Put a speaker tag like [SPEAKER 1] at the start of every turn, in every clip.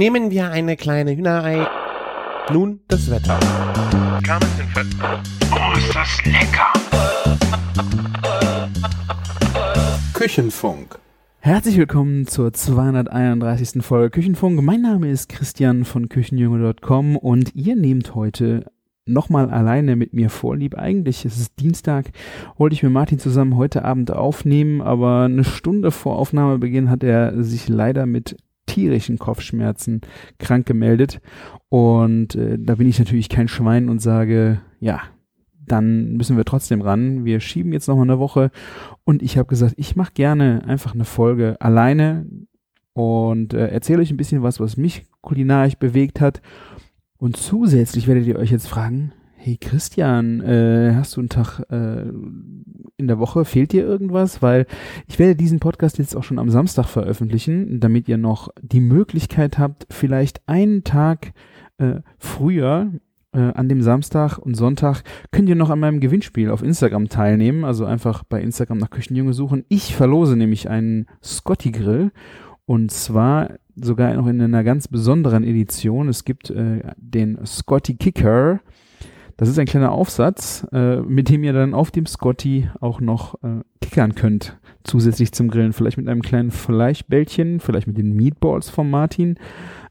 [SPEAKER 1] Nehmen wir eine kleine Hühnerei. Nun das Wetter.
[SPEAKER 2] Oh, ist das lecker!
[SPEAKER 3] Küchenfunk.
[SPEAKER 4] Herzlich willkommen zur 231. Folge Küchenfunk. Mein Name ist Christian von Küchenjunge.com und ihr nehmt heute nochmal alleine mit mir vorlieb. Eigentlich ist es Dienstag, wollte ich mit Martin zusammen heute Abend aufnehmen, aber eine Stunde vor Aufnahmebeginn hat er sich leider mit tierischen Kopfschmerzen krank gemeldet. Und äh, da bin ich natürlich kein Schwein und sage, ja, dann müssen wir trotzdem ran. Wir schieben jetzt nochmal eine Woche. Und ich habe gesagt, ich mache gerne einfach eine Folge alleine und äh, erzähle euch ein bisschen was, was mich kulinarisch bewegt hat. Und zusätzlich werdet ihr euch jetzt fragen, hey Christian, äh, hast du einen Tag äh, in der Woche, fehlt dir irgendwas? Weil ich werde diesen Podcast jetzt auch schon am Samstag veröffentlichen, damit ihr noch die Möglichkeit habt, vielleicht einen Tag äh, früher äh, an dem Samstag und Sonntag könnt ihr noch an meinem Gewinnspiel auf Instagram teilnehmen. Also einfach bei Instagram nach Küchenjunge suchen. Ich verlose nämlich einen Scotty Grill und zwar sogar noch in einer ganz besonderen Edition. Es gibt äh, den Scotty Kicker. Das ist ein kleiner Aufsatz, äh, mit dem ihr dann auf dem Scotty auch noch äh, kickern könnt, zusätzlich zum Grillen. Vielleicht mit einem kleinen Fleischbällchen, vielleicht mit den Meatballs von Martin.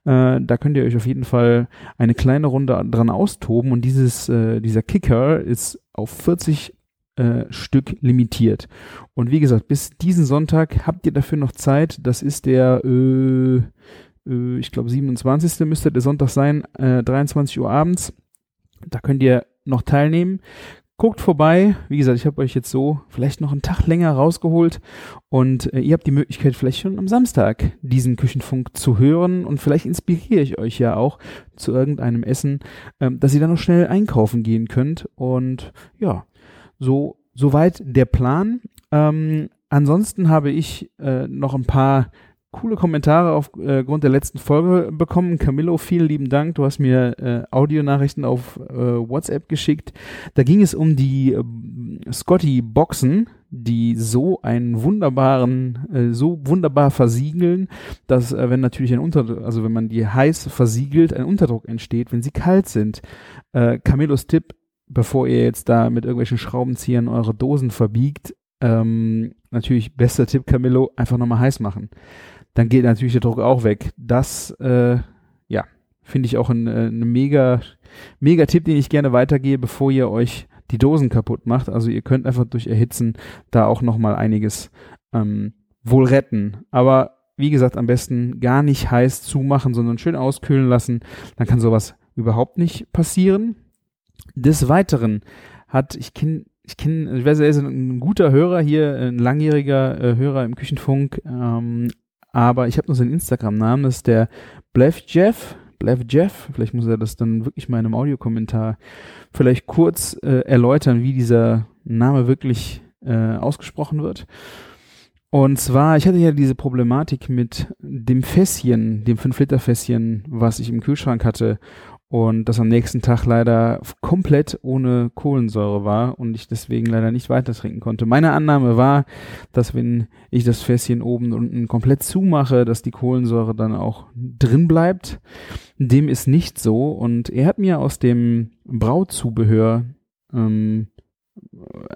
[SPEAKER 4] Äh, da könnt ihr euch auf jeden Fall eine kleine Runde dran austoben und dieses, äh, dieser Kicker ist auf 40 äh, Stück limitiert. Und wie gesagt, bis diesen Sonntag habt ihr dafür noch Zeit. Das ist der, äh, äh, ich glaube, 27. müsste der Sonntag sein, äh, 23 Uhr abends. Da könnt ihr noch teilnehmen. Guckt vorbei. Wie gesagt, ich habe euch jetzt so vielleicht noch einen Tag länger rausgeholt und äh, ihr habt die Möglichkeit, vielleicht schon am Samstag diesen Küchenfunk zu hören und vielleicht inspiriere ich euch ja auch zu irgendeinem Essen, ähm, dass ihr dann noch schnell einkaufen gehen könnt. Und ja, so soweit der Plan. Ähm, ansonsten habe ich äh, noch ein paar coole Kommentare aufgrund äh, der letzten Folge bekommen. Camillo, vielen lieben Dank. Du hast mir äh, Audionachrichten auf äh, WhatsApp geschickt. Da ging es um die äh, Scotty Boxen, die so einen wunderbaren, äh, so wunderbar versiegeln, dass äh, wenn natürlich ein Unterdruck, also wenn man die heiß versiegelt, ein Unterdruck entsteht, wenn sie kalt sind. Camillos Tipp, bevor ihr jetzt da mit irgendwelchen Schraubenziehern eure Dosen verbiegt, ähm, natürlich bester Tipp, Camillo, einfach nochmal heiß machen. Dann geht natürlich der Druck auch weg. Das, äh, ja, finde ich auch ein, äh, ein mega, mega Tipp, den ich gerne weitergehe, bevor ihr euch die Dosen kaputt macht. Also ihr könnt einfach durch Erhitzen da auch nochmal einiges ähm, wohl retten. Aber wie gesagt, am besten gar nicht heiß zumachen, sondern schön auskühlen lassen. Dann kann sowas überhaupt nicht passieren. Des Weiteren hat, ich kenne, ich kenne, ich weiß, er ist ein guter Hörer hier, ein langjähriger äh, Hörer im Küchenfunk, ähm, aber ich habe nur seinen Instagram-Namen, das ist der Blev Jeff. Blev Jeff, vielleicht muss er das dann wirklich mal in einem Audiokommentar vielleicht kurz äh, erläutern, wie dieser Name wirklich äh, ausgesprochen wird. Und zwar, ich hatte ja diese Problematik mit dem Fässchen, dem 5-Liter-Fässchen, was ich im Kühlschrank hatte und das am nächsten Tag leider komplett ohne Kohlensäure war und ich deswegen leider nicht weiter trinken konnte. Meine Annahme war, dass wenn ich das Fässchen oben und unten komplett zumache, dass die Kohlensäure dann auch drin bleibt. Dem ist nicht so und er hat mir aus dem Brauzubehör ähm,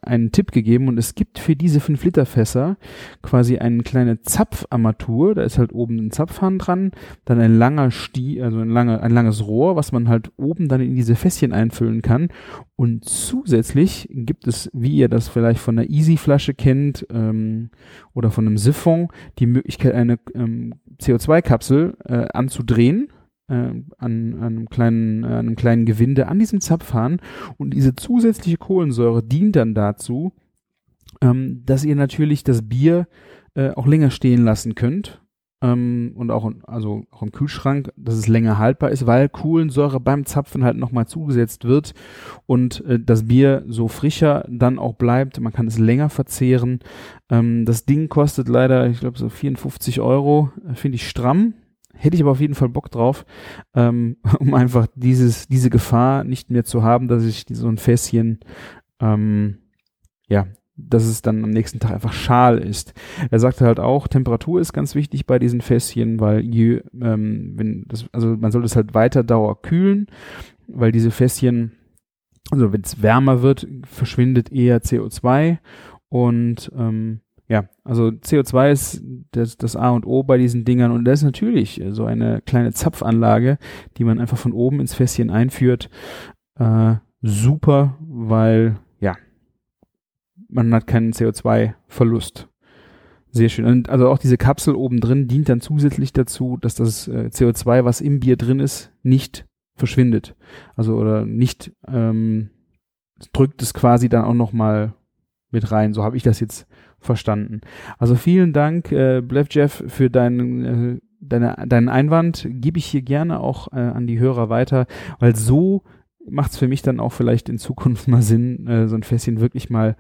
[SPEAKER 4] einen Tipp gegeben und es gibt für diese 5 Liter Fässer quasi eine kleine Zapfarmatur, da ist halt oben ein Zapfhahn dran, dann ein langer Sti, also ein, lange, ein langes Rohr, was man halt oben dann in diese Fässchen einfüllen kann. Und zusätzlich gibt es, wie ihr das vielleicht von einer Easy Flasche kennt ähm, oder von einem Siphon, die Möglichkeit eine ähm, CO2-Kapsel äh, anzudrehen äh, an, an, einem kleinen, äh, an einem kleinen Gewinde an diesem Zapfhahn und diese zusätzliche Kohlensäure dient dann dazu, ähm, dass ihr natürlich das Bier äh, auch länger stehen lassen könnt ähm, und auch, also auch im Kühlschrank, dass es länger haltbar ist, weil Kohlensäure beim Zapfen halt nochmal zugesetzt wird und äh, das Bier so frischer dann auch bleibt. Man kann es länger verzehren. Ähm, das Ding kostet leider, ich glaube, so 54 Euro. Finde ich stramm. Hätte ich aber auf jeden Fall Bock drauf, ähm, um einfach dieses, diese Gefahr nicht mehr zu haben, dass ich so ein Fässchen, ähm, ja, dass es dann am nächsten Tag einfach schal ist. Er sagte halt auch, Temperatur ist ganz wichtig bei diesen Fässchen, weil je, ähm, wenn das, also man soll es halt weiter Dauer kühlen, weil diese Fässchen, also wenn es wärmer wird, verschwindet eher CO2 und ähm, ja, also CO2 ist das, das A und O bei diesen Dingern und das ist natürlich so eine kleine Zapfanlage, die man einfach von oben ins Fässchen einführt. Äh, super, weil ja, man hat keinen CO2-Verlust. Sehr schön. Und also auch diese Kapsel oben drin dient dann zusätzlich dazu, dass das äh, CO2, was im Bier drin ist, nicht verschwindet. Also oder nicht ähm, drückt es quasi dann auch noch mal mit rein. So habe ich das jetzt verstanden. Also vielen Dank, äh, Blev Jeff, für deinen äh, deine, deinen Einwand. Gebe ich hier gerne auch äh, an die Hörer weiter, weil so macht es für mich dann auch vielleicht in Zukunft mal Sinn, äh, so ein Fässchen wirklich mal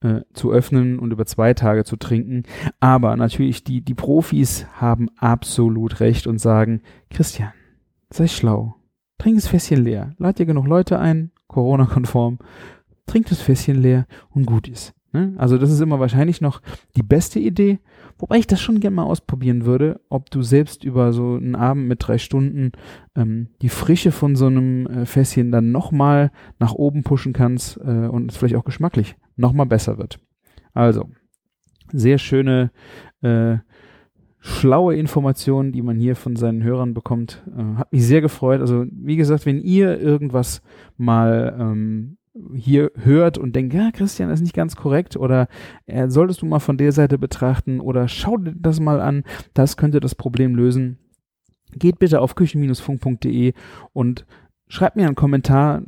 [SPEAKER 4] äh, zu öffnen und über zwei Tage zu trinken. Aber natürlich, die, die Profis haben absolut recht und sagen, Christian, sei schlau. Trink das Fässchen leer. Lad dir genug Leute ein, Corona-konform. Trink das Fässchen leer und gut ist. Ne? Also das ist immer wahrscheinlich noch die beste Idee. Wobei ich das schon gerne mal ausprobieren würde, ob du selbst über so einen Abend mit drei Stunden ähm, die Frische von so einem äh, Fässchen dann nochmal nach oben pushen kannst äh, und es vielleicht auch geschmacklich nochmal besser wird. Also, sehr schöne, äh, schlaue Informationen, die man hier von seinen Hörern bekommt. Äh, hat mich sehr gefreut. Also, wie gesagt, wenn ihr irgendwas mal ähm, hier hört und denkt, ja, Christian, ist nicht ganz korrekt oder äh, solltest du mal von der Seite betrachten oder schau dir das mal an, das könnte das Problem lösen. Geht bitte auf küchen-funk.de und schreibt mir einen Kommentar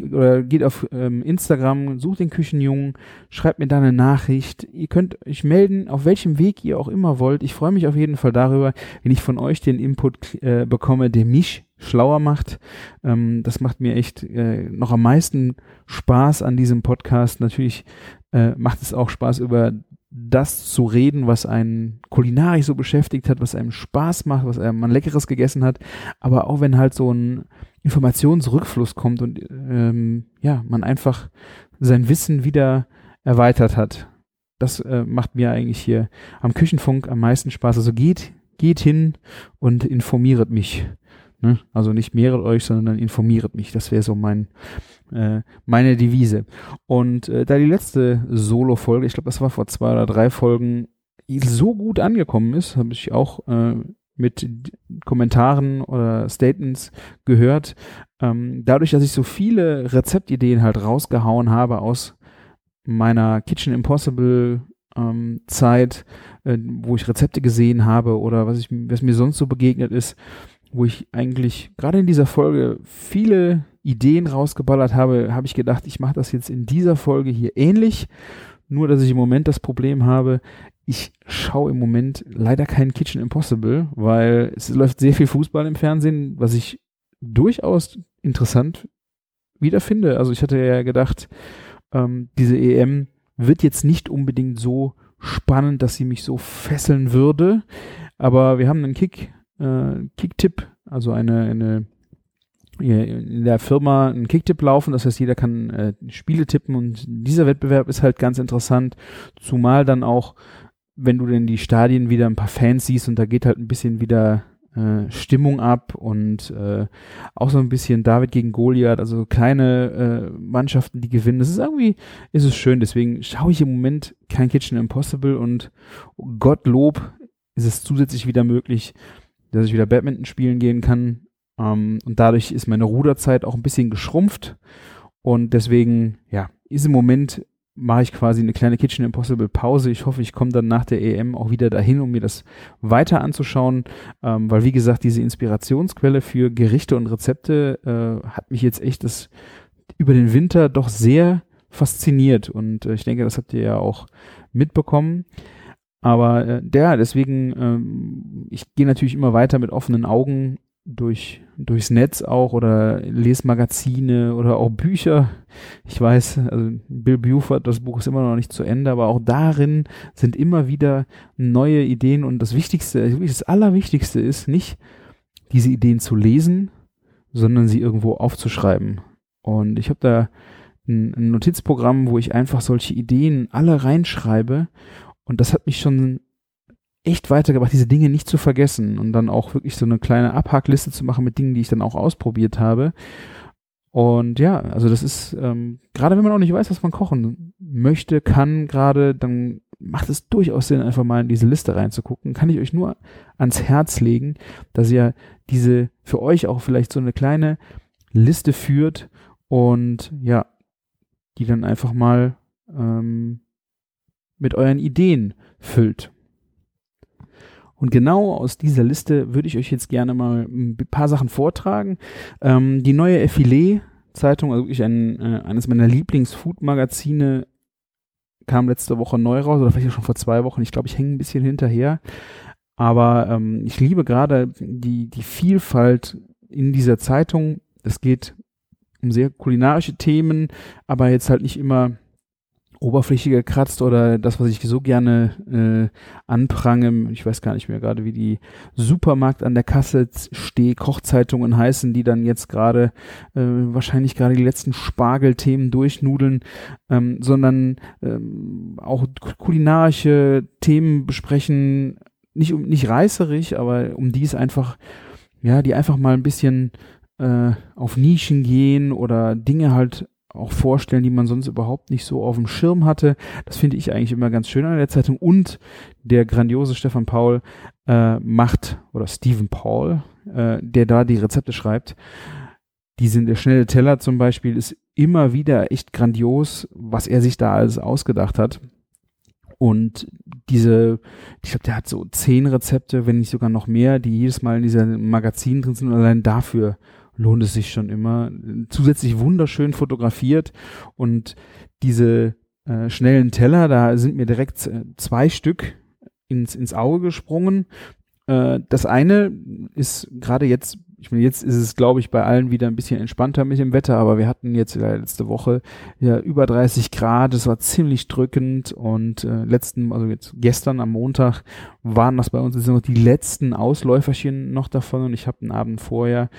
[SPEAKER 4] oder geht auf ähm, Instagram, sucht den Küchenjungen, schreibt mir da eine Nachricht. Ihr könnt euch melden, auf welchem Weg ihr auch immer wollt. Ich freue mich auf jeden Fall darüber, wenn ich von euch den Input äh, bekomme, der mich schlauer macht. Ähm, das macht mir echt äh, noch am meisten Spaß an diesem Podcast. Natürlich äh, macht es auch Spaß über das zu reden, was einen kulinarisch so beschäftigt hat, was einem Spaß macht, was einem man leckeres gegessen hat, aber auch wenn halt so ein Informationsrückfluss kommt und ähm, ja, man einfach sein Wissen wieder erweitert hat. Das äh, macht mir eigentlich hier am Küchenfunk am meisten Spaß. Also geht, geht hin und informiert mich. Ne? Also nicht mehret euch, sondern informiert mich. Das wäre so mein äh, meine Devise. Und äh, da die letzte Solo-Folge, ich glaube, das war vor zwei oder drei Folgen, so gut angekommen ist, habe ich auch äh, mit Kommentaren oder Statements gehört. Ähm, dadurch, dass ich so viele Rezeptideen halt rausgehauen habe aus meiner Kitchen Impossible ähm, Zeit, äh, wo ich Rezepte gesehen habe oder was ich, was mir sonst so begegnet ist, wo ich eigentlich gerade in dieser Folge viele Ideen rausgeballert habe, habe ich gedacht, ich mache das jetzt in dieser Folge hier ähnlich. Nur, dass ich im Moment das Problem habe, ich schaue im Moment leider kein Kitchen Impossible, weil es läuft sehr viel Fußball im Fernsehen, was ich durchaus interessant wiederfinde. Also ich hatte ja gedacht, ähm, diese EM wird jetzt nicht unbedingt so spannend, dass sie mich so fesseln würde. Aber wir haben einen Kick, äh, Kicktipp, also eine, eine in der Firma einen Kicktipp laufen, das heißt, jeder kann äh, Spiele tippen und dieser Wettbewerb ist halt ganz interessant, zumal dann auch, wenn du denn die Stadien wieder ein paar Fans siehst und da geht halt ein bisschen wieder äh, Stimmung ab und äh, auch so ein bisschen David gegen Goliath, also kleine äh, Mannschaften, die gewinnen. Das ist irgendwie, ist es schön, deswegen schaue ich im Moment kein Kitchen Impossible und Gottlob ist es zusätzlich wieder möglich, dass ich wieder Badminton spielen gehen kann ähm, und dadurch ist meine Ruderzeit auch ein bisschen geschrumpft. Und deswegen, ja, ist im Moment mache ich quasi eine kleine Kitchen Impossible Pause. Ich hoffe, ich komme dann nach der EM auch wieder dahin, um mir das weiter anzuschauen, ähm, weil wie gesagt, diese Inspirationsquelle für Gerichte und Rezepte äh, hat mich jetzt echt das über den Winter doch sehr fasziniert und äh, ich denke, das habt ihr ja auch mitbekommen. Aber äh, der, deswegen, ähm, ich gehe natürlich immer weiter mit offenen Augen durch, durchs Netz auch oder Lesmagazine oder auch Bücher. Ich weiß, also Bill Buford, das Buch ist immer noch nicht zu Ende, aber auch darin sind immer wieder neue Ideen und das Wichtigste, das Allerwichtigste ist nicht, diese Ideen zu lesen, sondern sie irgendwo aufzuschreiben. Und ich habe da ein Notizprogramm, wo ich einfach solche Ideen alle reinschreibe. Und das hat mich schon echt weitergebracht, diese Dinge nicht zu vergessen und dann auch wirklich so eine kleine Abhackliste zu machen mit Dingen, die ich dann auch ausprobiert habe. Und ja, also das ist, ähm, gerade wenn man auch nicht weiß, was man kochen möchte, kann gerade, dann macht es durchaus Sinn, einfach mal in diese Liste reinzugucken. Kann ich euch nur ans Herz legen, dass ihr diese für euch auch vielleicht so eine kleine Liste führt und ja, die dann einfach mal ähm, mit euren Ideen füllt. Und genau aus dieser Liste würde ich euch jetzt gerne mal ein paar Sachen vortragen. Ähm, die neue Effilé-Zeitung, also wirklich ein, äh, eines meiner Lieblings-Food-Magazine, kam letzte Woche neu raus, oder vielleicht schon vor zwei Wochen. Ich glaube, ich hänge ein bisschen hinterher. Aber ähm, ich liebe gerade die, die Vielfalt in dieser Zeitung. Es geht um sehr kulinarische Themen, aber jetzt halt nicht immer Oberfläche gekratzt oder das, was ich so gerne äh, anprange. Ich weiß gar nicht mehr gerade, wie die Supermarkt an der Kasse steh Kochzeitungen heißen, die dann jetzt gerade äh, wahrscheinlich gerade die letzten Spargelthemen durchnudeln, ähm, sondern ähm, auch kulinarische Themen besprechen, nicht nicht reißerig, aber um die es einfach ja, die einfach mal ein bisschen äh, auf Nischen gehen oder Dinge halt auch vorstellen, die man sonst überhaupt nicht so auf dem Schirm hatte. Das finde ich eigentlich immer ganz schön an der Zeitung. Und der grandiose Stefan Paul äh, macht, oder Stephen Paul, äh, der da die Rezepte schreibt, die sind der schnelle Teller zum Beispiel, ist immer wieder echt grandios, was er sich da alles ausgedacht hat. Und diese, ich glaube, der hat so zehn Rezepte, wenn nicht sogar noch mehr, die jedes Mal in diesem Magazin drin sind und allein dafür lohnt es sich schon immer. Zusätzlich wunderschön fotografiert und diese äh, schnellen Teller, da sind mir direkt äh, zwei Stück ins, ins Auge gesprungen. Äh, das eine ist gerade jetzt, ich meine, jetzt ist es, glaube ich, bei allen wieder ein bisschen entspannter mit dem Wetter, aber wir hatten jetzt letzte Woche ja über 30 Grad, es war ziemlich drückend und äh, letzten, also jetzt gestern am Montag waren das bei uns jetzt noch die letzten Ausläuferchen noch davon und ich habe den Abend vorher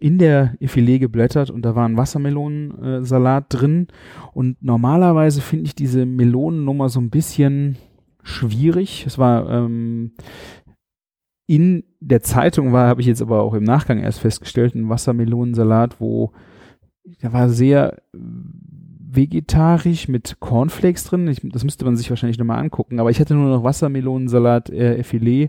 [SPEAKER 4] in der Filet geblättert und da war ein Wassermelonensalat drin. Und normalerweise finde ich diese Melonennummer so ein bisschen schwierig. Es war ähm, in der Zeitung war, habe ich jetzt aber auch im Nachgang erst festgestellt, ein Wassermelonensalat, wo der war sehr vegetarisch mit Cornflakes drin. Ich, das müsste man sich wahrscheinlich nochmal angucken. Aber ich hatte nur noch Wassermelonensalat äh, Filet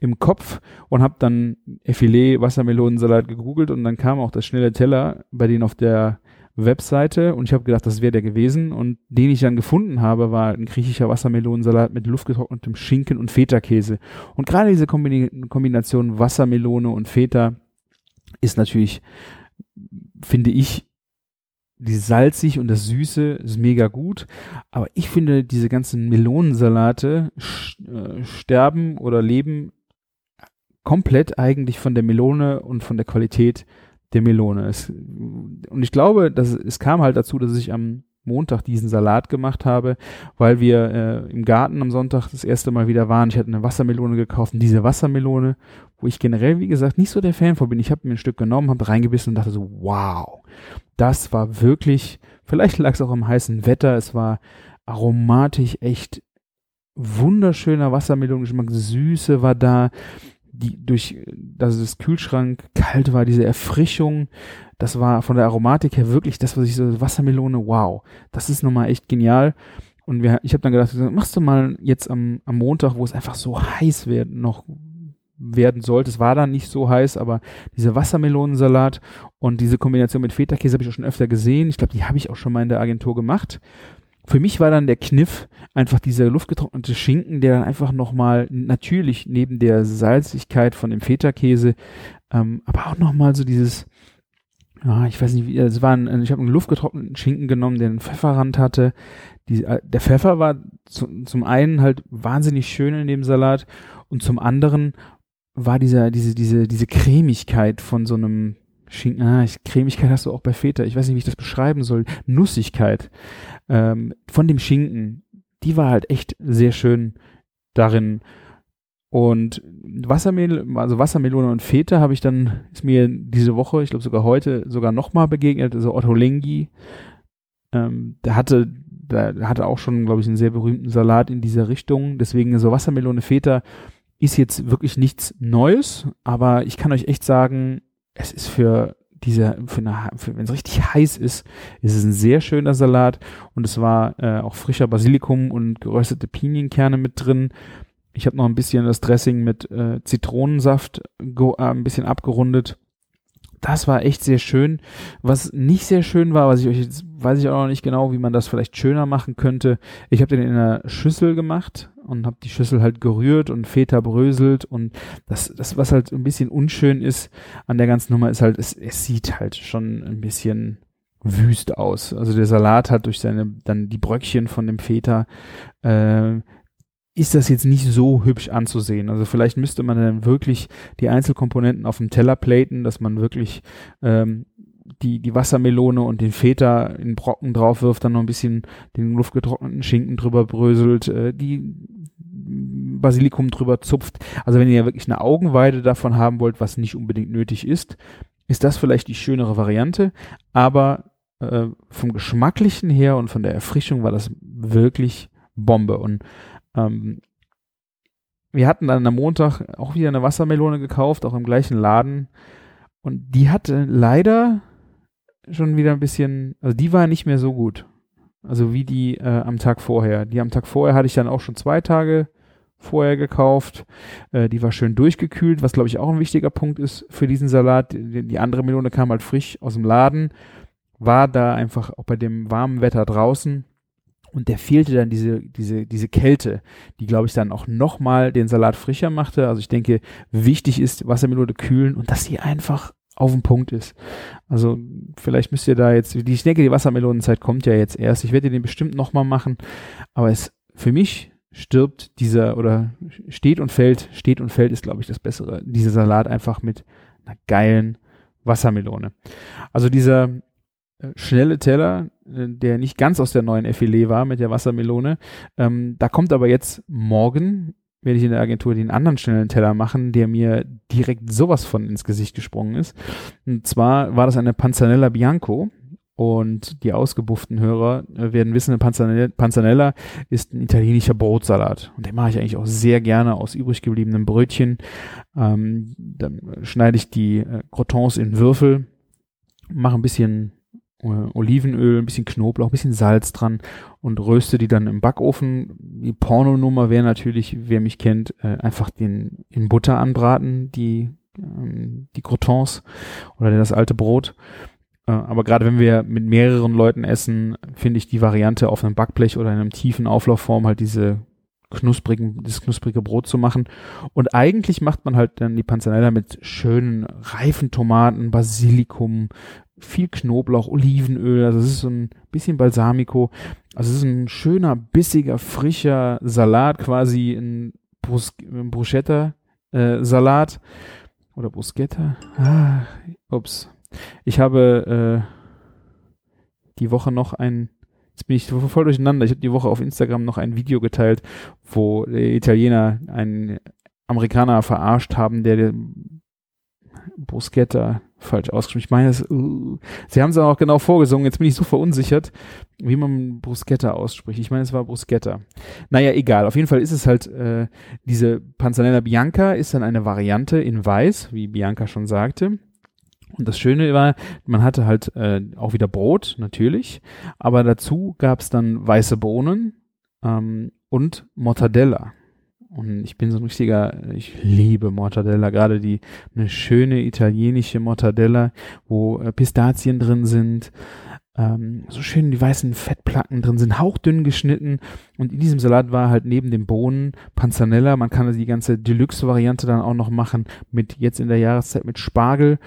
[SPEAKER 4] im Kopf und habe dann Filet Wassermelonensalat gegoogelt und dann kam auch das schnelle Teller bei denen auf der Webseite und ich habe gedacht, das wäre der gewesen und den ich dann gefunden habe, war ein griechischer Wassermelonensalat mit luftgetrocknetem Schinken und Feta-Käse. Und gerade diese Kombination Wassermelone und Feta ist natürlich, finde ich, die salzig und das Süße ist mega gut. Aber ich finde, diese ganzen Melonensalate äh, sterben oder leben komplett eigentlich von der Melone und von der Qualität der Melone. Es, und ich glaube, dass es kam halt dazu, dass ich am Montag diesen Salat gemacht habe, weil wir äh, im Garten am Sonntag das erste Mal wieder waren. Ich hatte eine Wassermelone gekauft und diese Wassermelone, wo ich generell, wie gesagt, nicht so der Fan von bin. Ich habe mir ein Stück genommen, habe reingebissen und dachte so, wow, das war wirklich, vielleicht lag es auch am heißen Wetter, es war aromatisch echt wunderschöner Wassermelonengeschmack, Süße war da, die durch, dass es Kühlschrank kalt war, diese Erfrischung, das war von der Aromatik her wirklich das, was ich so, Wassermelone, wow, das ist nochmal echt genial. Und wir, ich habe dann gedacht, machst du mal jetzt am, am Montag, wo es einfach so heiß wird, noch werden sollte. Es war dann nicht so heiß, aber diese Wassermelonensalat und diese Kombination mit Feta-Käse habe ich auch schon öfter gesehen. Ich glaube, die habe ich auch schon mal in der Agentur gemacht für mich war dann der Kniff einfach dieser luftgetrocknete Schinken, der dann einfach nochmal natürlich neben der Salzigkeit von dem Feta-Käse, ähm, aber auch nochmal so dieses, ja, ich weiß nicht, wie, es war ein, ich habe einen luftgetrockneten Schinken genommen, der einen Pfefferrand hatte. Die, äh, der Pfeffer war zu, zum einen halt wahnsinnig schön in dem Salat und zum anderen war dieser, diese, diese, diese Cremigkeit von so einem Schinken, ah, ich, Cremigkeit hast du auch bei Feta, ich weiß nicht, wie ich das beschreiben soll, Nussigkeit ähm, von dem Schinken, die war halt echt sehr schön darin. Und Wassermel, also Wassermelone und Feta habe ich dann, ist mir diese Woche, ich glaube sogar heute, sogar nochmal begegnet, also Otto Lengi, ähm, der hatte, der hatte auch schon, glaube ich, einen sehr berühmten Salat in dieser Richtung. Deswegen so Wassermelone Feta ist jetzt wirklich nichts Neues, aber ich kann euch echt sagen, es ist für dieser, für für, wenn es richtig heiß ist, ist es ein sehr schöner Salat und es war äh, auch frischer Basilikum und geröstete Pinienkerne mit drin. Ich habe noch ein bisschen das Dressing mit äh, Zitronensaft äh, ein bisschen abgerundet. Das war echt sehr schön. Was nicht sehr schön war, was ich euch jetzt weiß ich auch noch nicht genau, wie man das vielleicht schöner machen könnte. Ich habe den in einer Schüssel gemacht und habe die Schüssel halt gerührt und Feta bröselt und das, das, was halt ein bisschen unschön ist an der ganzen Nummer, ist halt, es, es sieht halt schon ein bisschen wüst aus. Also der Salat hat durch seine, dann die Bröckchen von dem Feta, äh, ist das jetzt nicht so hübsch anzusehen. Also vielleicht müsste man dann wirklich die Einzelkomponenten auf dem Teller platen, dass man wirklich ähm, die, die Wassermelone und den Feta in Brocken drauf wirft, dann noch ein bisschen den luftgetrockneten Schinken drüber bröselt, äh, die Basilikum drüber zupft. Also wenn ihr ja wirklich eine Augenweide davon haben wollt, was nicht unbedingt nötig ist, ist das vielleicht die schönere Variante, aber äh, vom Geschmacklichen her und von der Erfrischung war das wirklich Bombe. Und ähm, wir hatten dann am Montag auch wieder eine Wassermelone gekauft, auch im gleichen Laden. Und die hatte leider schon wieder ein bisschen, also die war nicht mehr so gut. Also wie die äh, am Tag vorher. Die am Tag vorher hatte ich dann auch schon zwei Tage vorher gekauft. Äh, die war schön durchgekühlt, was glaube ich auch ein wichtiger Punkt ist für diesen Salat. Die, die, andere Melone kam halt frisch aus dem Laden, war da einfach auch bei dem warmen Wetter draußen und der fehlte dann diese, diese, diese Kälte, die glaube ich dann auch nochmal den Salat frischer machte. Also ich denke, wichtig ist Wassermelone kühlen und dass sie einfach auf dem Punkt ist. Also vielleicht müsst ihr da jetzt, ich denke, die Wassermelonenzeit kommt ja jetzt erst. Ich werde den bestimmt nochmal machen, aber es für mich stirbt dieser oder steht und fällt, steht und fällt ist glaube ich das bessere, dieser Salat einfach mit einer geilen Wassermelone. Also dieser schnelle Teller, äh, der nicht ganz aus der neuen Filet war mit der Wassermelone, ähm, da kommt aber jetzt morgen werde ich in der Agentur den anderen schnellen Teller machen, der mir direkt sowas von ins Gesicht gesprungen ist. Und zwar war das eine Panzanella Bianco. Und die ausgebufften Hörer äh, werden wissen, Panzanella, Panzanella ist ein italienischer Brotsalat. Und den mache ich eigentlich auch sehr gerne aus übrig gebliebenen Brötchen. Ähm, dann schneide ich die äh, Crotons in Würfel, mache ein bisschen Olivenöl, ein bisschen Knoblauch, ein bisschen Salz dran und röste die dann im Backofen. Die Pornonummer wäre natürlich, wer mich kennt, äh, einfach den in Butter anbraten, die, ähm, die Croutons oder das alte Brot. Äh, aber gerade wenn wir mit mehreren Leuten essen, finde ich die Variante auf einem Backblech oder in einem tiefen Auflaufform halt diese knusprigen, das knusprige Brot zu machen. Und eigentlich macht man halt dann die Panzanella mit schönen reifen Tomaten, Basilikum, viel Knoblauch, Olivenöl, also es ist so ein bisschen Balsamico. Also es ist ein schöner, bissiger, frischer Salat, quasi ein, Brus Bruschetta-Salat. Äh, Oder Bruschetta. Ah, ups. Ich habe äh, die Woche noch ein, jetzt bin ich voll durcheinander, ich habe die Woche auf Instagram noch ein Video geteilt, wo Italiener einen Amerikaner verarscht haben, der Bruschetta falsch ausgeschrieben. Ich meine, das, uh, sie haben es auch genau vorgesungen. Jetzt bin ich so verunsichert, wie man Bruschetta ausspricht. Ich meine, es war Bruschetta. Naja, egal. Auf jeden Fall ist es halt, äh, diese Panzanella Bianca ist dann eine Variante in Weiß, wie Bianca schon sagte. Und das Schöne war, man hatte halt äh, auch wieder Brot, natürlich, aber dazu gab es dann weiße Bohnen ähm, und Mortadella. Und ich bin so ein richtiger, ich liebe Mortadella, gerade die, eine schöne italienische Mortadella, wo äh, Pistazien drin sind, ähm, so schön die weißen Fettplatten drin sind, hauchdünn geschnitten. Und in diesem Salat war halt neben den Bohnen Panzanella, man kann also die ganze Deluxe-Variante dann auch noch machen, mit jetzt in der Jahreszeit mit Spargel.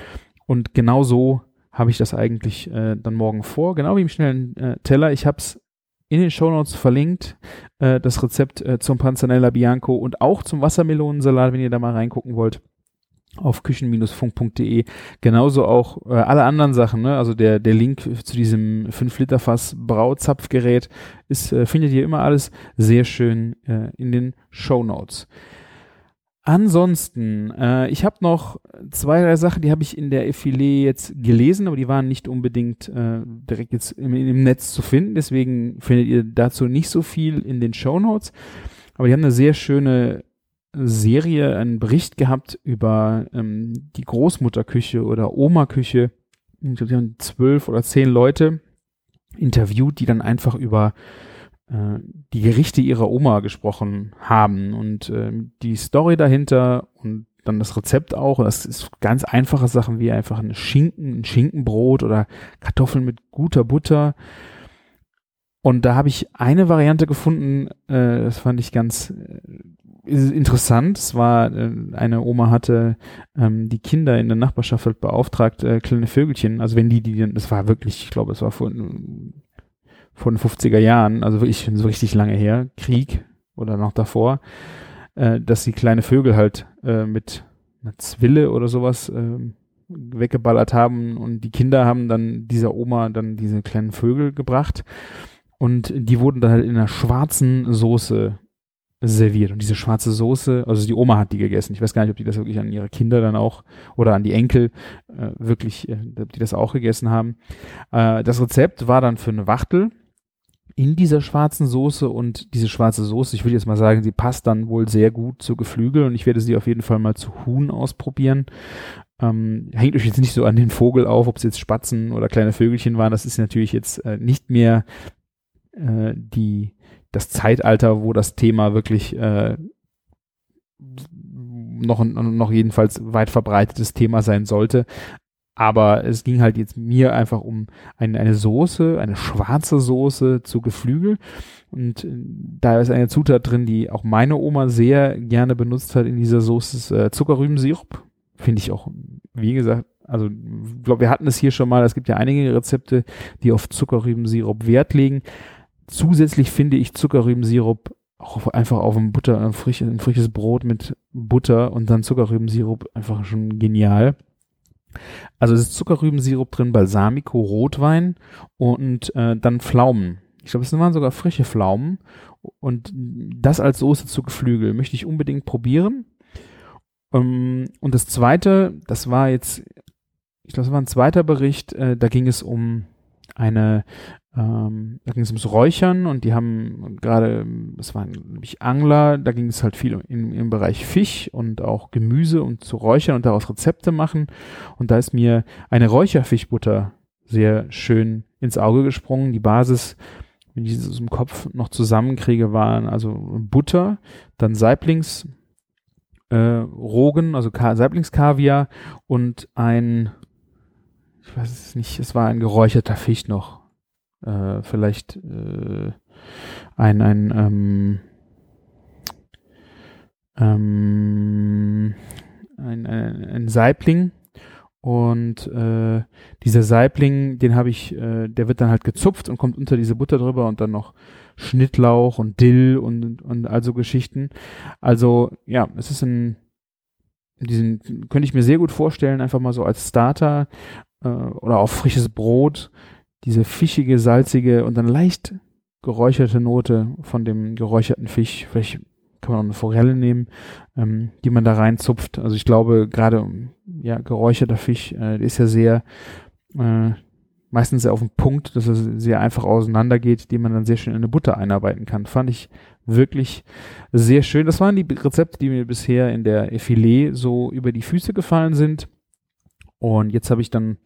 [SPEAKER 4] Und genau so habe ich das eigentlich äh, dann morgen vor, genau wie im schnellen äh, Teller. Ich habe es in den Shownotes verlinkt, äh, das Rezept äh, zum Panzanella Bianco und auch zum Wassermelonensalat, wenn ihr da mal reingucken wollt auf küchen-funk.de. Genauso auch äh, alle anderen Sachen, ne? Also der, der Link zu diesem 5-Liter-Fass Brauzapfgerät ist, äh, findet ihr immer alles sehr schön äh, in den Show Notes. Ansonsten, äh, ich habe noch zwei, drei Sachen, die habe ich in der Effilé jetzt gelesen, aber die waren nicht unbedingt äh, direkt jetzt im, im, Netz zu finden. Deswegen findet ihr dazu nicht so viel in den Show Notes. Aber die haben eine sehr schöne Serie, einen Bericht gehabt über ähm, die Großmutterküche oder Oma-Küche. Ich glaube, die haben zwölf oder zehn Leute interviewt, die dann einfach über äh, die Gerichte ihrer Oma gesprochen haben und äh, die Story dahinter und dann das Rezept auch. Das ist ganz einfache Sachen wie einfach ein Schinken, ein Schinkenbrot oder Kartoffeln mit guter Butter. Und da habe ich eine Variante gefunden, äh, das fand ich ganz äh, interessant. Es war, äh, eine Oma hatte ähm, die Kinder in der Nachbarschaft beauftragt, äh, kleine Vögelchen, also wenn die, die, das war wirklich, ich glaube, es war vor von den 50er Jahren, also wirklich so richtig lange her, Krieg oder noch davor, äh, dass die kleine Vögel halt äh, mit einer Zwille oder sowas äh, weggeballert haben und die Kinder haben dann dieser Oma dann diese kleinen Vögel gebracht und die wurden dann halt in einer schwarzen Soße serviert und diese schwarze Soße, also die Oma hat die gegessen. Ich weiß gar nicht, ob die das wirklich an ihre Kinder dann auch oder an die Enkel äh, wirklich, äh, ob die das auch gegessen haben. Äh, das Rezept war dann für eine Wachtel in dieser schwarzen Soße und diese schwarze Soße, ich würde jetzt mal sagen, sie passt dann wohl sehr gut zu Geflügel und ich werde sie auf jeden Fall mal zu Huhn ausprobieren. Ähm, hängt euch jetzt nicht so an den Vogel auf, ob es jetzt Spatzen oder kleine Vögelchen waren. Das ist natürlich jetzt äh, nicht mehr äh, die das Zeitalter, wo das Thema wirklich äh, noch, noch jedenfalls weit verbreitetes Thema sein sollte. Aber es ging halt jetzt mir einfach um eine, eine Soße, eine schwarze Soße zu Geflügel. Und äh, da ist eine Zutat drin, die auch meine Oma sehr gerne benutzt hat in dieser Soße, ist äh, Zuckerrübensirup. Finde ich auch, wie gesagt, also glaube, wir hatten es hier schon mal, es gibt ja einige Rezepte, die auf Zuckerrübensirup Wert legen. Zusätzlich finde ich Zuckerrübensirup auch einfach auf ein Butter, ein, frisch, ein frisches Brot mit Butter und dann Zuckerrübensirup einfach schon genial. Also es ist Zuckerrübensirup drin, Balsamico, Rotwein und äh, dann Pflaumen. Ich glaube, es waren sogar frische Pflaumen. Und das als Soße zu Geflügel möchte ich unbedingt probieren. Ähm, und das zweite, das war jetzt, ich glaube, das war ein zweiter Bericht, äh, da ging es um eine ähm, da ging es ums Räuchern und die haben gerade, das waren nämlich Angler, da ging es halt viel im, im Bereich Fisch und auch Gemüse und zu räuchern und daraus Rezepte machen. Und da ist mir eine Räucherfischbutter sehr schön ins Auge gesprungen. Die Basis, wenn ich es dem Kopf noch zusammenkriege, waren also Butter, dann Saiblings äh, Rogen, also Ka Saiblingskaviar und ein, ich weiß es nicht, es war ein geräucherter Fisch noch. Äh, vielleicht äh, ein, ein ähm, ähm, ein, ein, ein Saibling. Und äh, dieser Saibling, den habe ich, äh, der wird dann halt gezupft und kommt unter diese Butter drüber und dann noch Schnittlauch und Dill und, und also Geschichten. Also ja, es ist ein, diesen könnte ich mir sehr gut vorstellen, einfach mal so als Starter äh, oder auf frisches Brot diese fischige, salzige und dann leicht geräucherte Note von dem geräucherten Fisch. Vielleicht kann man auch eine Forelle nehmen, ähm, die man da reinzupft. Also ich glaube, gerade ja, geräucherter Fisch, äh, ist ja sehr äh, meistens sehr auf den Punkt, dass er sehr einfach auseinandergeht, die man dann sehr schön in eine Butter einarbeiten kann. Fand ich wirklich sehr schön. Das waren die Rezepte, die mir bisher in der Filet so über die Füße gefallen sind. Und jetzt habe ich dann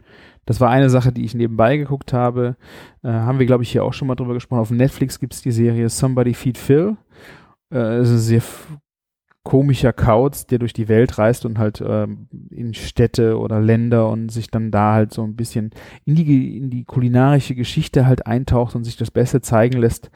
[SPEAKER 4] das war eine Sache, die ich nebenbei geguckt habe. Äh, haben wir, glaube ich, hier auch schon mal drüber gesprochen. Auf Netflix gibt es die Serie Somebody Feed Phil. Äh, ist ein sehr komischer Kauz, der durch die Welt reist und halt ähm, in Städte oder Länder und sich dann da halt so ein bisschen in die, in die kulinarische Geschichte halt eintaucht und sich das Beste zeigen lässt,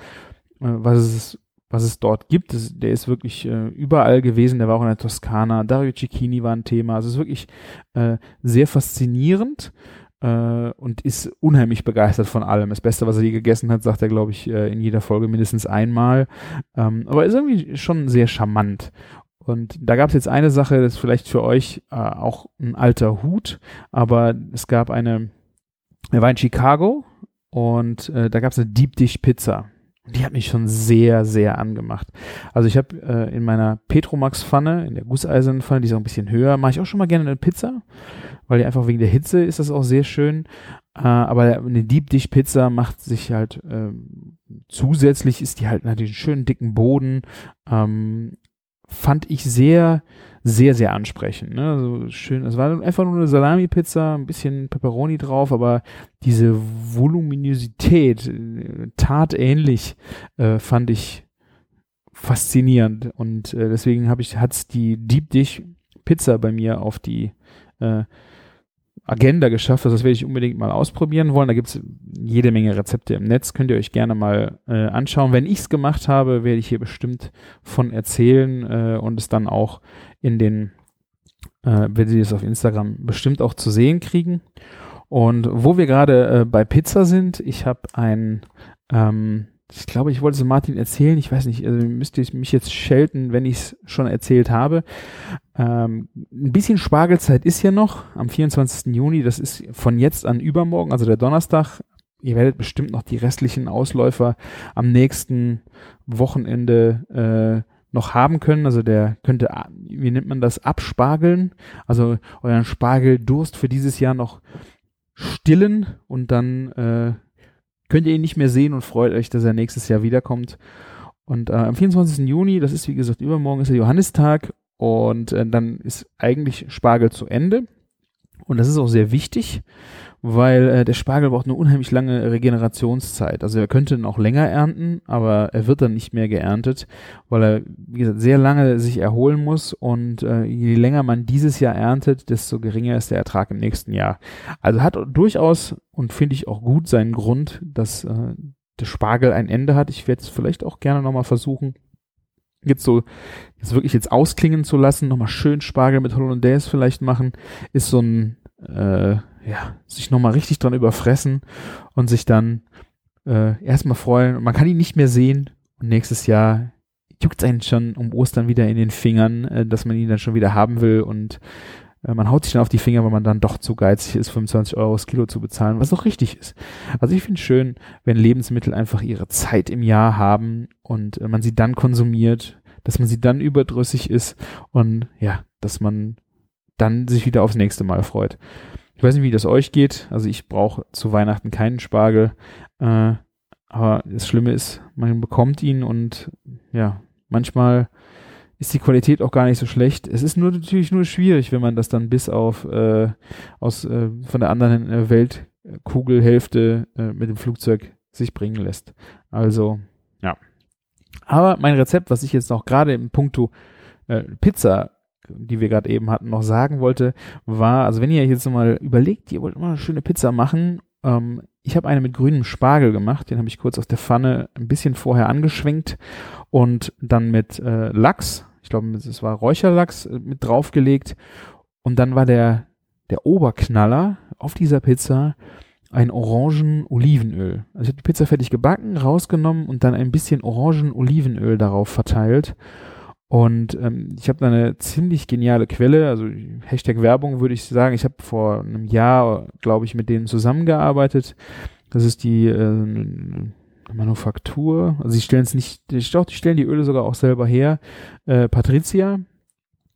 [SPEAKER 4] äh, was es was es dort gibt. Das, der ist wirklich äh, überall gewesen. Der war auch in der Toskana. Dario Cicchini war ein Thema. Also es ist wirklich äh, sehr faszinierend äh, und ist unheimlich begeistert von allem. Das Beste, was er je gegessen hat, sagt er, glaube ich, äh, in jeder Folge mindestens einmal. Ähm, aber ist irgendwie schon sehr charmant. Und da gab es jetzt eine Sache, das ist vielleicht für euch äh, auch ein alter Hut, aber es gab eine, er war in Chicago und äh, da gab es eine Deep Dish Pizza. Die hat mich schon sehr, sehr angemacht. Also ich habe äh, in meiner Petromax-Pfanne, in der gusseisernen Pfanne, die ist auch ein bisschen höher, mache ich auch schon mal gerne eine Pizza, weil die einfach wegen der Hitze ist das auch sehr schön. Äh, aber eine Deep Dish Pizza macht sich halt äh, zusätzlich ist die halt natürlich einen schönen dicken Boden. Ähm, fand ich sehr, sehr, sehr ansprechend. Ne? Also schön, es war einfach nur eine Salami-Pizza, ein bisschen Pepperoni drauf, aber diese Voluminosität, äh, tatähnlich, äh, fand ich faszinierend. Und äh, deswegen habe ich, hat's die Deep Dish Pizza bei mir auf die äh, Agenda geschafft. Also das werde ich unbedingt mal ausprobieren wollen. Da gibt es jede Menge Rezepte im Netz. Könnt ihr euch gerne mal äh, anschauen. Wenn ich es gemacht habe, werde ich hier bestimmt von erzählen äh, und es dann auch in den, äh, werdet ihr es auf Instagram bestimmt auch zu sehen kriegen. Und wo wir gerade äh, bei Pizza sind, ich habe ein ähm, ich glaube, ich wollte es Martin erzählen. Ich weiß nicht, also müsste ich mich jetzt schelten, wenn ich es schon erzählt habe. Ähm, ein bisschen Spargelzeit ist ja noch am 24. Juni. Das ist von jetzt an übermorgen, also der Donnerstag. Ihr werdet bestimmt noch die restlichen Ausläufer am nächsten Wochenende äh, noch haben können. Also der könnte, wie nennt man das, abspargeln. Also euren Spargeldurst für dieses Jahr noch stillen und dann äh, könnt ihr ihn nicht mehr sehen und freut euch, dass er nächstes Jahr wiederkommt. Und äh, am 24. Juni, das ist wie gesagt übermorgen, ist der Johannistag und äh, dann ist eigentlich Spargel zu Ende. Und das ist auch sehr wichtig, weil äh, der Spargel braucht eine unheimlich lange Regenerationszeit. Also er könnte ihn auch länger ernten, aber er wird dann nicht mehr geerntet, weil er, wie gesagt, sehr lange sich erholen muss und äh, je länger man dieses Jahr erntet, desto geringer ist der Ertrag im nächsten Jahr. Also hat durchaus und finde ich auch gut seinen Grund, dass äh, der Spargel ein Ende hat. Ich werde es vielleicht auch gerne nochmal versuchen, jetzt so, jetzt wirklich jetzt ausklingen zu lassen, nochmal schön Spargel mit Hollandaise vielleicht machen, ist so ein äh, ja, sich nochmal richtig dran überfressen und sich dann äh, erstmal freuen. Und man kann ihn nicht mehr sehen und nächstes Jahr juckt es einen schon um Ostern wieder in den Fingern, äh, dass man ihn dann schon wieder haben will und man haut sich dann auf die Finger, weil man dann doch zu geizig ist, 25 Euro das Kilo zu bezahlen, was auch richtig ist. Also ich finde es schön, wenn Lebensmittel einfach ihre Zeit im Jahr haben und äh, man sie dann konsumiert, dass man sie dann überdrüssig ist und ja, dass man dann sich wieder aufs nächste Mal freut. Ich weiß nicht, wie das euch geht. Also ich brauche zu Weihnachten keinen Spargel. Äh, aber das Schlimme ist, man bekommt ihn und ja, manchmal ist die Qualität auch gar nicht so schlecht. Es ist nur natürlich nur schwierig, wenn man das dann bis auf äh, aus äh, von der anderen äh, Weltkugelhälfte äh, mit dem Flugzeug sich bringen lässt. Also ja. Aber mein Rezept, was ich jetzt noch gerade im Punkto äh, Pizza die wir gerade eben hatten, noch sagen wollte, war, also wenn ihr jetzt mal überlegt, ihr wollt mal eine schöne Pizza machen, ähm, ich habe eine mit grünem Spargel gemacht, den habe ich kurz aus der Pfanne ein bisschen vorher angeschwenkt und dann mit äh, Lachs, ich glaube, es war Räucherlachs äh, mit draufgelegt und dann war der, der Oberknaller auf dieser Pizza ein Orangen-Olivenöl. Also ich habe die Pizza fertig gebacken, rausgenommen und dann ein bisschen Orangen-Olivenöl darauf verteilt und ähm, ich habe da eine ziemlich geniale Quelle, also Hashtag Werbung würde ich sagen. Ich habe vor einem Jahr, glaube ich, mit denen zusammengearbeitet. Das ist die äh, Manufaktur. Also sie stellen es nicht, ich glaube, die stellen die Öle sogar auch selber her. Äh, Patricia.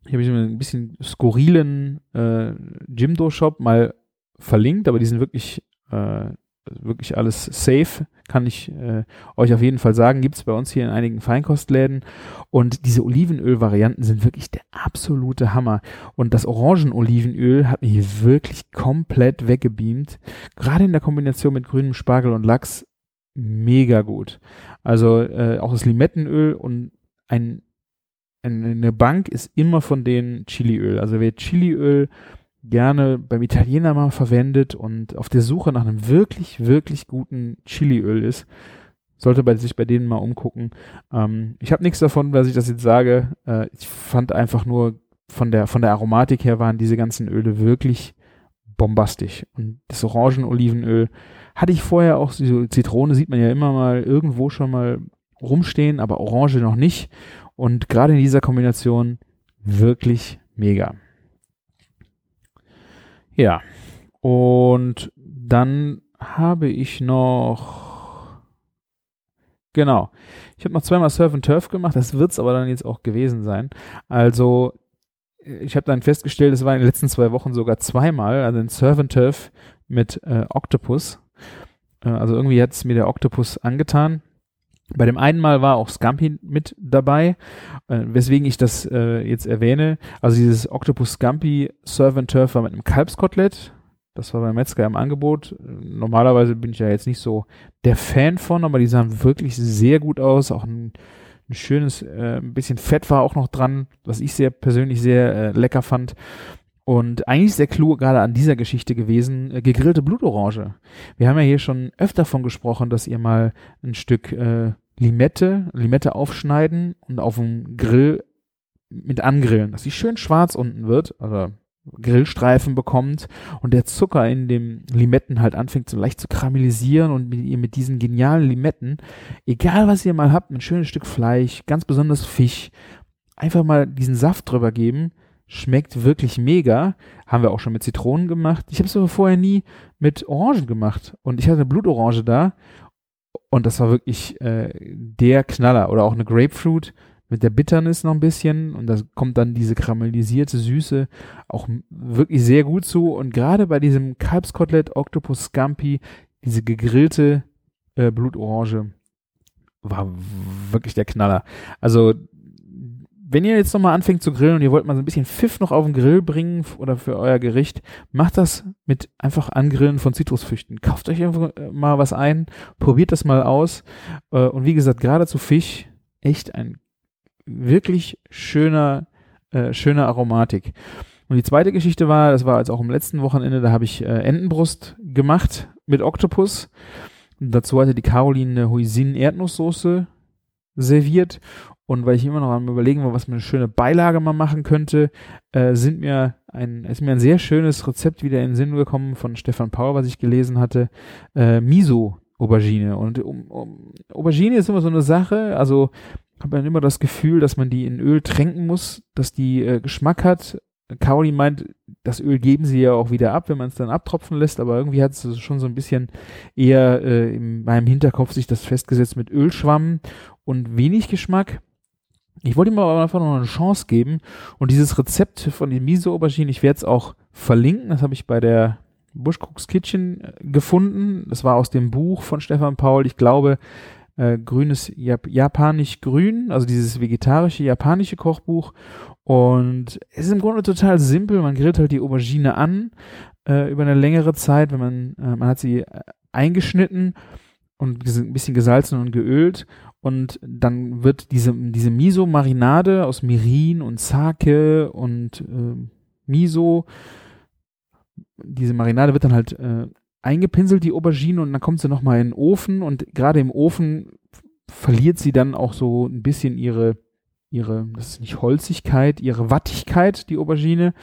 [SPEAKER 4] Hier habe ich ein bisschen skurrilen äh, Jimdo-Shop mal verlinkt, aber die sind wirklich äh, wirklich alles safe, kann ich äh, euch auf jeden Fall sagen. Gibt es bei uns hier in einigen Feinkostläden. Und diese Olivenöl-Varianten sind wirklich der absolute Hammer. Und das Orangen-Olivenöl hat mich wirklich komplett weggebeamt. Gerade in der Kombination mit grünem Spargel und Lachs mega gut. Also äh, auch das Limettenöl und ein, eine Bank ist immer von denen Chiliöl. Also wer Chiliöl gerne beim Italiener mal verwendet und auf der Suche nach einem wirklich, wirklich guten Chiliöl ist, sollte bei sich bei denen mal umgucken. Ähm, ich habe nichts davon, was ich das jetzt sage. Äh, ich fand einfach nur von der von der Aromatik her waren diese ganzen Öle wirklich bombastisch. Und das Orangen-Olivenöl hatte ich vorher auch, so Zitrone sieht man ja immer mal irgendwo schon mal rumstehen, aber Orange noch nicht. Und gerade in dieser Kombination wirklich mega. Ja. Und dann habe ich noch Genau. Ich habe noch zweimal Surf and Turf gemacht, das wird's aber dann jetzt auch gewesen sein. Also ich habe dann festgestellt, es war in den letzten zwei Wochen sogar zweimal, also ein Surf and Turf mit äh, Octopus. Äh, also irgendwie hat es mir der Octopus angetan. Bei dem einen Mal war auch Scampi mit dabei, äh, weswegen ich das äh, jetzt erwähne. Also dieses Octopus Scampi Surf and Turf war mit einem Kalbskotelett. Das war bei Metzger im Angebot. Normalerweise bin ich ja jetzt nicht so der Fan von, aber die sahen wirklich sehr gut aus. Auch ein, ein schönes, äh, ein bisschen Fett war auch noch dran, was ich sehr persönlich sehr äh, lecker fand. Und eigentlich ist der Clou gerade an dieser Geschichte gewesen, äh, gegrillte Blutorange. Wir haben ja hier schon öfter davon gesprochen, dass ihr mal ein Stück äh, Limette, Limette aufschneiden und auf dem Grill mit angrillen, dass sie schön schwarz unten wird, also Grillstreifen bekommt und der Zucker in dem Limetten halt anfängt so leicht zu karamellisieren und mit, ihr mit diesen genialen Limetten, egal was ihr mal habt, ein schönes Stück Fleisch, ganz besonders Fisch, einfach mal diesen Saft drüber geben, Schmeckt wirklich mega. Haben wir auch schon mit Zitronen gemacht. Ich habe es aber vorher nie mit Orangen gemacht. Und ich hatte eine Blutorange da. Und das war wirklich äh, der Knaller. Oder auch eine Grapefruit mit der Bitternis noch ein bisschen. Und da kommt dann diese karamellisierte Süße auch wirklich sehr gut zu. Und gerade bei diesem Kalbskotelett Octopus Scampi, diese gegrillte äh, Blutorange, war wirklich der Knaller. Also wenn ihr jetzt nochmal anfängt zu grillen und ihr wollt mal so ein bisschen Pfiff noch auf den Grill bringen oder für euer Gericht, macht das mit einfach Angrillen von Zitrusfrüchten. Kauft euch einfach äh, mal was ein, probiert das mal aus. Äh, und wie gesagt, gerade zu Fisch, echt ein wirklich schöner, äh, schöner Aromatik. Und die zweite Geschichte war, das war jetzt auch am letzten Wochenende, da habe ich äh, Entenbrust gemacht mit Oktopus. Dazu hatte die Caroline eine Hoisin-Erdnusssoße serviert und weil ich immer noch am überlegen war, was man eine schöne Beilage mal machen könnte, äh, sind mir ein, ist mir ein sehr schönes Rezept wieder in den Sinn gekommen von Stefan Paul, was ich gelesen hatte. Äh, Miso Aubergine. Und um, um, Aubergine ist immer so eine Sache, also habe dann immer das Gefühl, dass man die in Öl tränken muss, dass die äh, Geschmack hat. Caroline meint, das Öl geben sie ja auch wieder ab, wenn man es dann abtropfen lässt, aber irgendwie hat es schon so ein bisschen eher äh, in meinem Hinterkopf sich das festgesetzt mit Ölschwamm und wenig Geschmack. Ich wollte ihm aber einfach noch eine Chance geben und dieses Rezept von den Miso-Auberginen, ich werde es auch verlinken, das habe ich bei der Bush Cooks Kitchen äh, gefunden. Das war aus dem Buch von Stefan Paul, ich glaube, äh, grünes Jap Japanisch Grün, also dieses vegetarische japanische Kochbuch. Und es ist im Grunde total simpel. Man grillt halt die Aubergine an äh, über eine längere Zeit, wenn man, äh, man hat sie äh, eingeschnitten und ein bisschen gesalzen und geölt und dann wird diese, diese Miso-Marinade aus Mirin und Sake und äh, Miso, diese Marinade wird dann halt äh, eingepinselt, die Aubergine, und dann kommt sie nochmal in den Ofen und gerade im Ofen verliert sie dann auch so ein bisschen ihre, ihre, das ist nicht Holzigkeit, ihre Wattigkeit, die Aubergine.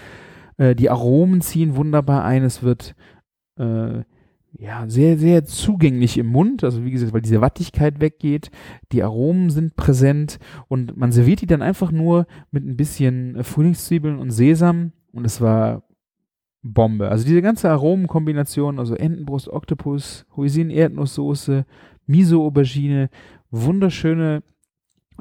[SPEAKER 4] Äh, die Aromen ziehen wunderbar ein, es wird äh, ja, sehr, sehr zugänglich im Mund. Also wie gesagt, weil diese Wattigkeit weggeht, die Aromen sind präsent und man serviert die dann einfach nur mit ein bisschen äh, Frühlingszwiebeln und Sesam und es war Bombe. Also diese ganze Aromenkombination, also Entenbrust, Oktopus, Hoisin, Erdnusssoße, Miso Aubergine, wunderschöne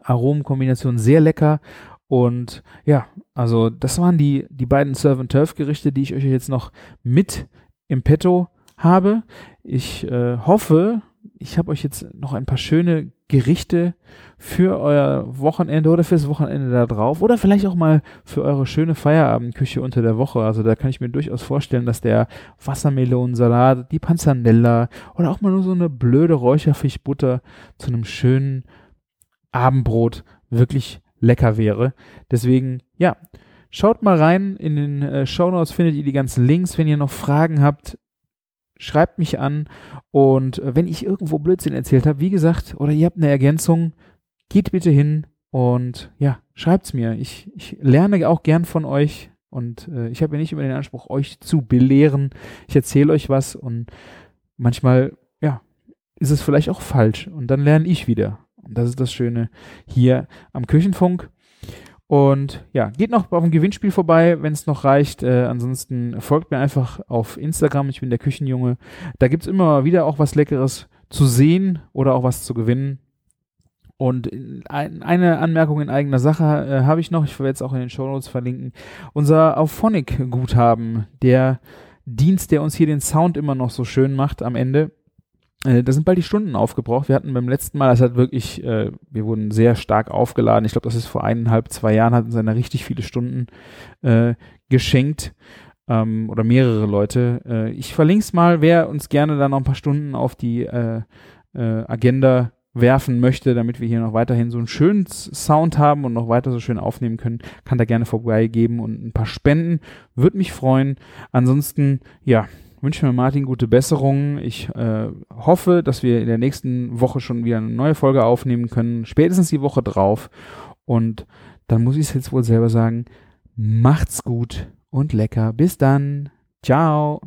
[SPEAKER 4] Aromenkombination, sehr lecker und ja, also das waren die, die beiden Serve and Turf Gerichte, die ich euch jetzt noch mit im Petto habe. Ich äh, hoffe, ich habe euch jetzt noch ein paar schöne Gerichte für euer Wochenende oder fürs Wochenende da drauf oder vielleicht auch mal für eure schöne Feierabendküche unter der Woche. Also da kann ich mir durchaus vorstellen, dass der Wassermelonensalat, die Panzanella oder auch mal nur so eine blöde Räucherfischbutter zu einem schönen Abendbrot wirklich lecker wäre. Deswegen, ja, schaut mal rein. In den äh, Show Notes findet ihr die ganzen Links. Wenn ihr noch Fragen habt, schreibt mich an und äh, wenn ich irgendwo Blödsinn erzählt habe, wie gesagt, oder ihr habt eine Ergänzung, geht bitte hin und ja, schreibt's mir. Ich, ich lerne auch gern von euch und äh, ich habe ja nicht immer den Anspruch, euch zu belehren. Ich erzähle euch was und manchmal, ja, ist es vielleicht auch falsch und dann lerne ich wieder. Und das ist das Schöne hier am Küchenfunk. Und ja, geht noch auf dem Gewinnspiel vorbei, wenn es noch reicht. Äh, ansonsten folgt mir einfach auf Instagram. Ich bin der Küchenjunge. Da gibt's immer wieder auch was Leckeres zu sehen oder auch was zu gewinnen. Und ein, eine Anmerkung in eigener Sache äh, habe ich noch, ich werde es auch in den Show Notes verlinken. Unser Auphonic-Guthaben, der Dienst, der uns hier den Sound immer noch so schön macht am Ende, äh, da sind bald die Stunden aufgebraucht. Wir hatten beim letzten Mal, das hat wirklich, äh, wir wurden sehr stark aufgeladen. Ich glaube, das ist vor eineinhalb, zwei Jahren, hatten sie eine richtig viele Stunden äh, geschenkt ähm, oder mehrere Leute. Äh, ich verlinke es mal, wer uns gerne da noch ein paar Stunden auf die äh, Agenda werfen möchte, damit wir hier noch weiterhin so einen schönen Sound haben und noch weiter so schön aufnehmen können, kann da gerne vorbeigeben und ein paar spenden. Würde mich freuen. Ansonsten, ja, wünsche mir Martin gute Besserung. Ich äh, hoffe, dass wir in der nächsten Woche schon wieder eine neue Folge aufnehmen können. Spätestens die Woche drauf. Und dann muss ich es jetzt wohl selber sagen. Macht's gut und lecker. Bis dann. Ciao.